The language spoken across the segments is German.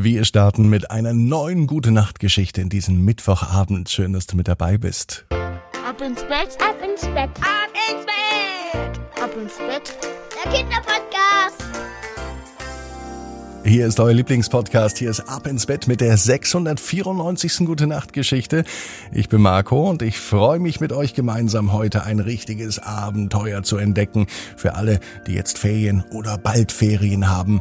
Wir starten mit einer neuen Gute Nacht Geschichte in diesem Mittwochabend. Schön, dass du mit dabei bist. Ab ins Bett, ab ins Bett, ab ins Bett, ab ins Bett. Der Kinderpodcast. Hier ist euer Lieblingspodcast. Hier ist Ab ins Bett mit der 694. Gute Nacht Geschichte. Ich bin Marco und ich freue mich mit euch gemeinsam heute ein richtiges Abenteuer zu entdecken. Für alle, die jetzt Ferien oder bald Ferien haben.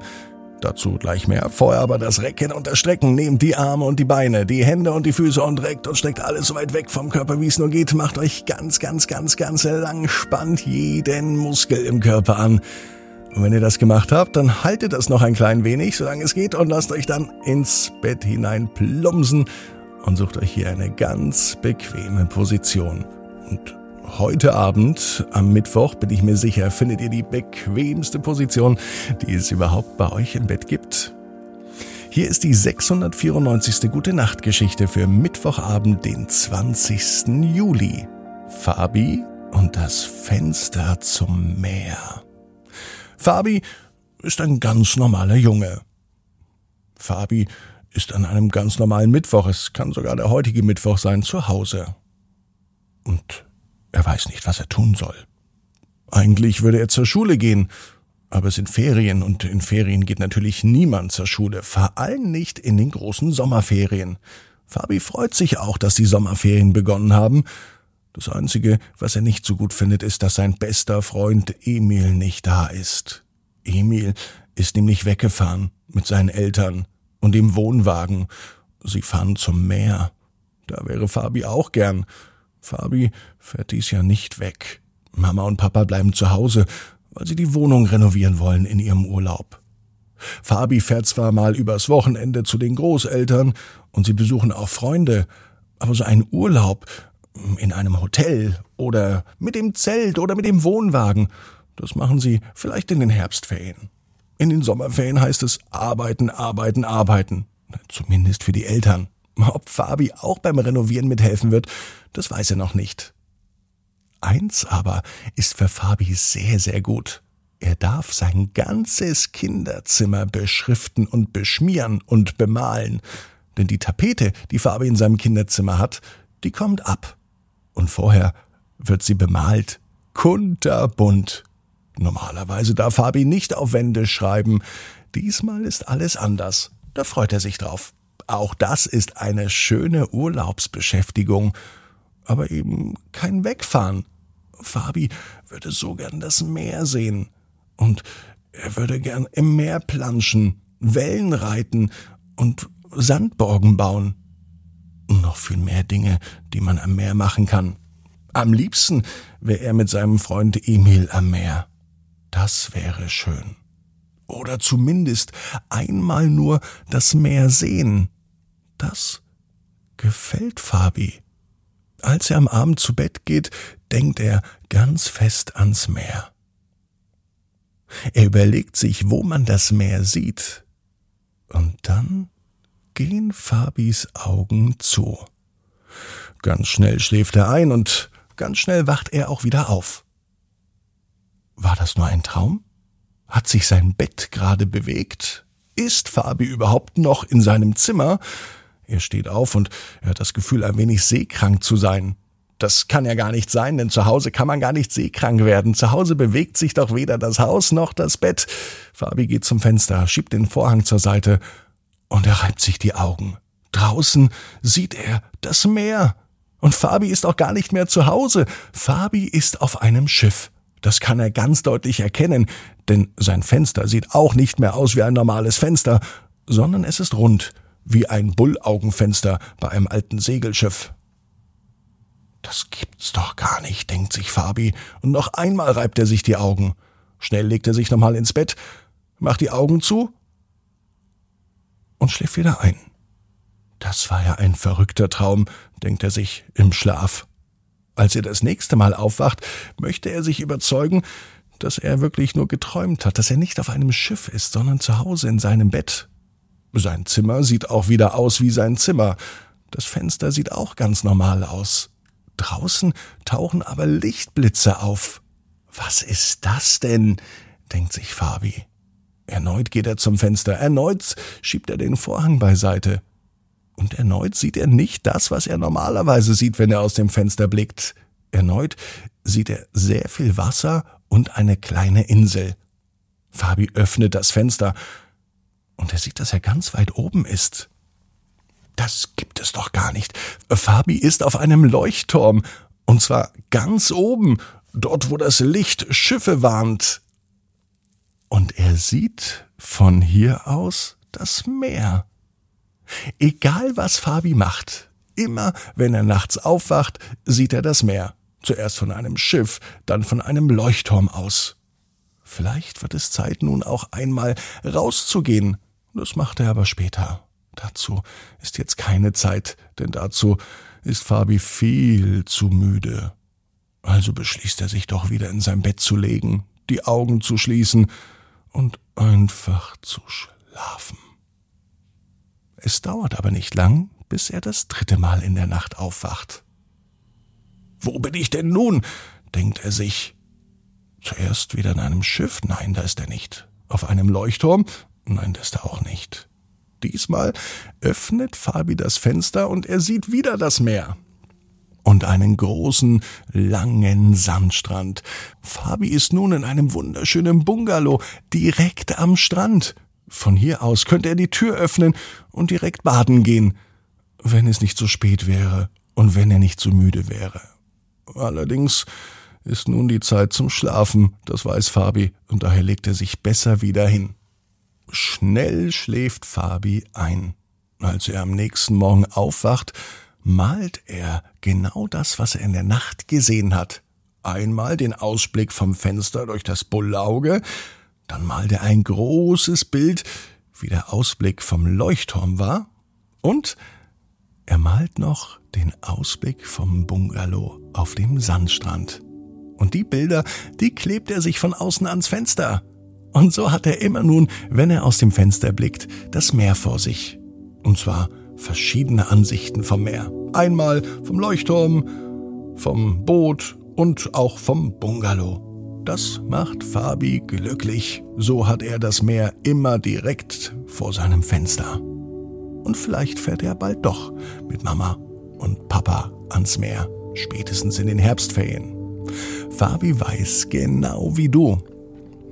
Dazu gleich mehr. Vorher aber das Recken und das Strecken. Nehmt die Arme und die Beine, die Hände und die Füße und reckt und streckt alles so weit weg vom Körper, wie es nur geht. Macht euch ganz, ganz, ganz, ganz lang. Spannt jeden Muskel im Körper an. Und wenn ihr das gemacht habt, dann haltet das noch ein klein wenig, solange es geht, und lasst euch dann ins Bett hinein plumpsen und sucht euch hier eine ganz bequeme Position. Und Heute Abend, am Mittwoch, bin ich mir sicher, findet ihr die bequemste Position, die es überhaupt bei euch im Bett gibt. Hier ist die 694. Gute Nacht Geschichte für Mittwochabend, den 20. Juli. Fabi und das Fenster zum Meer. Fabi ist ein ganz normaler Junge. Fabi ist an einem ganz normalen Mittwoch, es kann sogar der heutige Mittwoch sein, zu Hause. Und er weiß nicht, was er tun soll. Eigentlich würde er zur Schule gehen, aber es sind Ferien und in Ferien geht natürlich niemand zur Schule, vor allem nicht in den großen Sommerferien. Fabi freut sich auch, dass die Sommerferien begonnen haben. Das Einzige, was er nicht so gut findet, ist, dass sein bester Freund Emil nicht da ist. Emil ist nämlich weggefahren mit seinen Eltern und dem Wohnwagen. Sie fahren zum Meer. Da wäre Fabi auch gern. Fabi fährt dies Jahr nicht weg. Mama und Papa bleiben zu Hause, weil sie die Wohnung renovieren wollen in ihrem Urlaub. Fabi fährt zwar mal übers Wochenende zu den Großeltern und sie besuchen auch Freunde, aber so ein Urlaub in einem Hotel oder mit dem Zelt oder mit dem Wohnwagen, das machen sie vielleicht in den Herbstferien. In den Sommerferien heißt es arbeiten, arbeiten, arbeiten. Zumindest für die Eltern. Ob Fabi auch beim Renovieren mithelfen wird, das weiß er noch nicht. Eins aber ist für Fabi sehr, sehr gut. Er darf sein ganzes Kinderzimmer beschriften und beschmieren und bemalen. Denn die Tapete, die Fabi in seinem Kinderzimmer hat, die kommt ab. Und vorher wird sie bemalt. Kunterbunt. Normalerweise darf Fabi nicht auf Wände schreiben. Diesmal ist alles anders. Da freut er sich drauf. Auch das ist eine schöne Urlaubsbeschäftigung, aber eben kein Wegfahren. Fabi würde so gern das Meer sehen und er würde gern im Meer planschen, Wellen reiten und Sandborgen bauen. Und noch viel mehr Dinge, die man am Meer machen kann. Am liebsten wäre er mit seinem Freund Emil am Meer. Das wäre schön. Oder zumindest einmal nur das Meer sehen. Das gefällt Fabi. Als er am Abend zu Bett geht, denkt er ganz fest ans Meer. Er überlegt sich, wo man das Meer sieht. Und dann gehen Fabis Augen zu. Ganz schnell schläft er ein und ganz schnell wacht er auch wieder auf. War das nur ein Traum? Hat sich sein Bett gerade bewegt? Ist Fabi überhaupt noch in seinem Zimmer? Er steht auf und er hat das Gefühl, ein wenig seekrank zu sein. Das kann ja gar nicht sein, denn zu Hause kann man gar nicht seekrank werden. Zu Hause bewegt sich doch weder das Haus noch das Bett. Fabi geht zum Fenster, schiebt den Vorhang zur Seite und er reibt sich die Augen. Draußen sieht er das Meer. Und Fabi ist auch gar nicht mehr zu Hause. Fabi ist auf einem Schiff. Das kann er ganz deutlich erkennen, denn sein Fenster sieht auch nicht mehr aus wie ein normales Fenster, sondern es ist rund wie ein Bullaugenfenster bei einem alten Segelschiff. Das gibt's doch gar nicht, denkt sich Fabi, und noch einmal reibt er sich die Augen. Schnell legt er sich nochmal ins Bett, macht die Augen zu und schläft wieder ein. Das war ja ein verrückter Traum, denkt er sich im Schlaf. Als er das nächste Mal aufwacht, möchte er sich überzeugen, dass er wirklich nur geträumt hat, dass er nicht auf einem Schiff ist, sondern zu Hause in seinem Bett. Sein Zimmer sieht auch wieder aus wie sein Zimmer. Das Fenster sieht auch ganz normal aus. Draußen tauchen aber Lichtblitze auf. Was ist das denn? denkt sich Fabi. Erneut geht er zum Fenster, erneut schiebt er den Vorhang beiseite. Und erneut sieht er nicht das, was er normalerweise sieht, wenn er aus dem Fenster blickt. Erneut sieht er sehr viel Wasser und eine kleine Insel. Fabi öffnet das Fenster und er sieht, dass er ganz weit oben ist. Das gibt es doch gar nicht. Fabi ist auf einem Leuchtturm und zwar ganz oben, dort wo das Licht Schiffe warnt. Und er sieht von hier aus das Meer. Egal was Fabi macht, immer wenn er nachts aufwacht, sieht er das Meer. Zuerst von einem Schiff, dann von einem Leuchtturm aus. Vielleicht wird es Zeit nun auch einmal rauszugehen. Das macht er aber später. Dazu ist jetzt keine Zeit, denn dazu ist Fabi viel zu müde. Also beschließt er sich doch wieder in sein Bett zu legen, die Augen zu schließen und einfach zu schlafen. Es dauert aber nicht lang, bis er das dritte Mal in der Nacht aufwacht. Wo bin ich denn nun? denkt er sich. Zuerst wieder in einem Schiff, nein, da ist er nicht. Auf einem Leuchtturm, nein, da ist er auch nicht. Diesmal öffnet Fabi das Fenster und er sieht wieder das Meer. Und einen großen, langen Sandstrand. Fabi ist nun in einem wunderschönen Bungalow direkt am Strand. Von hier aus könnte er die Tür öffnen und direkt baden gehen, wenn es nicht so spät wäre und wenn er nicht so müde wäre. Allerdings ist nun die Zeit zum Schlafen, das weiß Fabi, und daher legt er sich besser wieder hin. Schnell schläft Fabi ein. Als er am nächsten Morgen aufwacht, malt er genau das, was er in der Nacht gesehen hat. Einmal den Ausblick vom Fenster durch das Bullauge, dann malt er ein großes Bild, wie der Ausblick vom Leuchtturm war, und er malt noch den Ausblick vom Bungalow auf dem Sandstrand. Und die Bilder, die klebt er sich von außen ans Fenster. Und so hat er immer nun, wenn er aus dem Fenster blickt, das Meer vor sich. Und zwar verschiedene Ansichten vom Meer. Einmal vom Leuchtturm, vom Boot und auch vom Bungalow. Das macht Fabi glücklich. So hat er das Meer immer direkt vor seinem Fenster. Und vielleicht fährt er bald doch mit Mama und Papa ans Meer, spätestens in den Herbstferien. Fabi weiß genau wie du.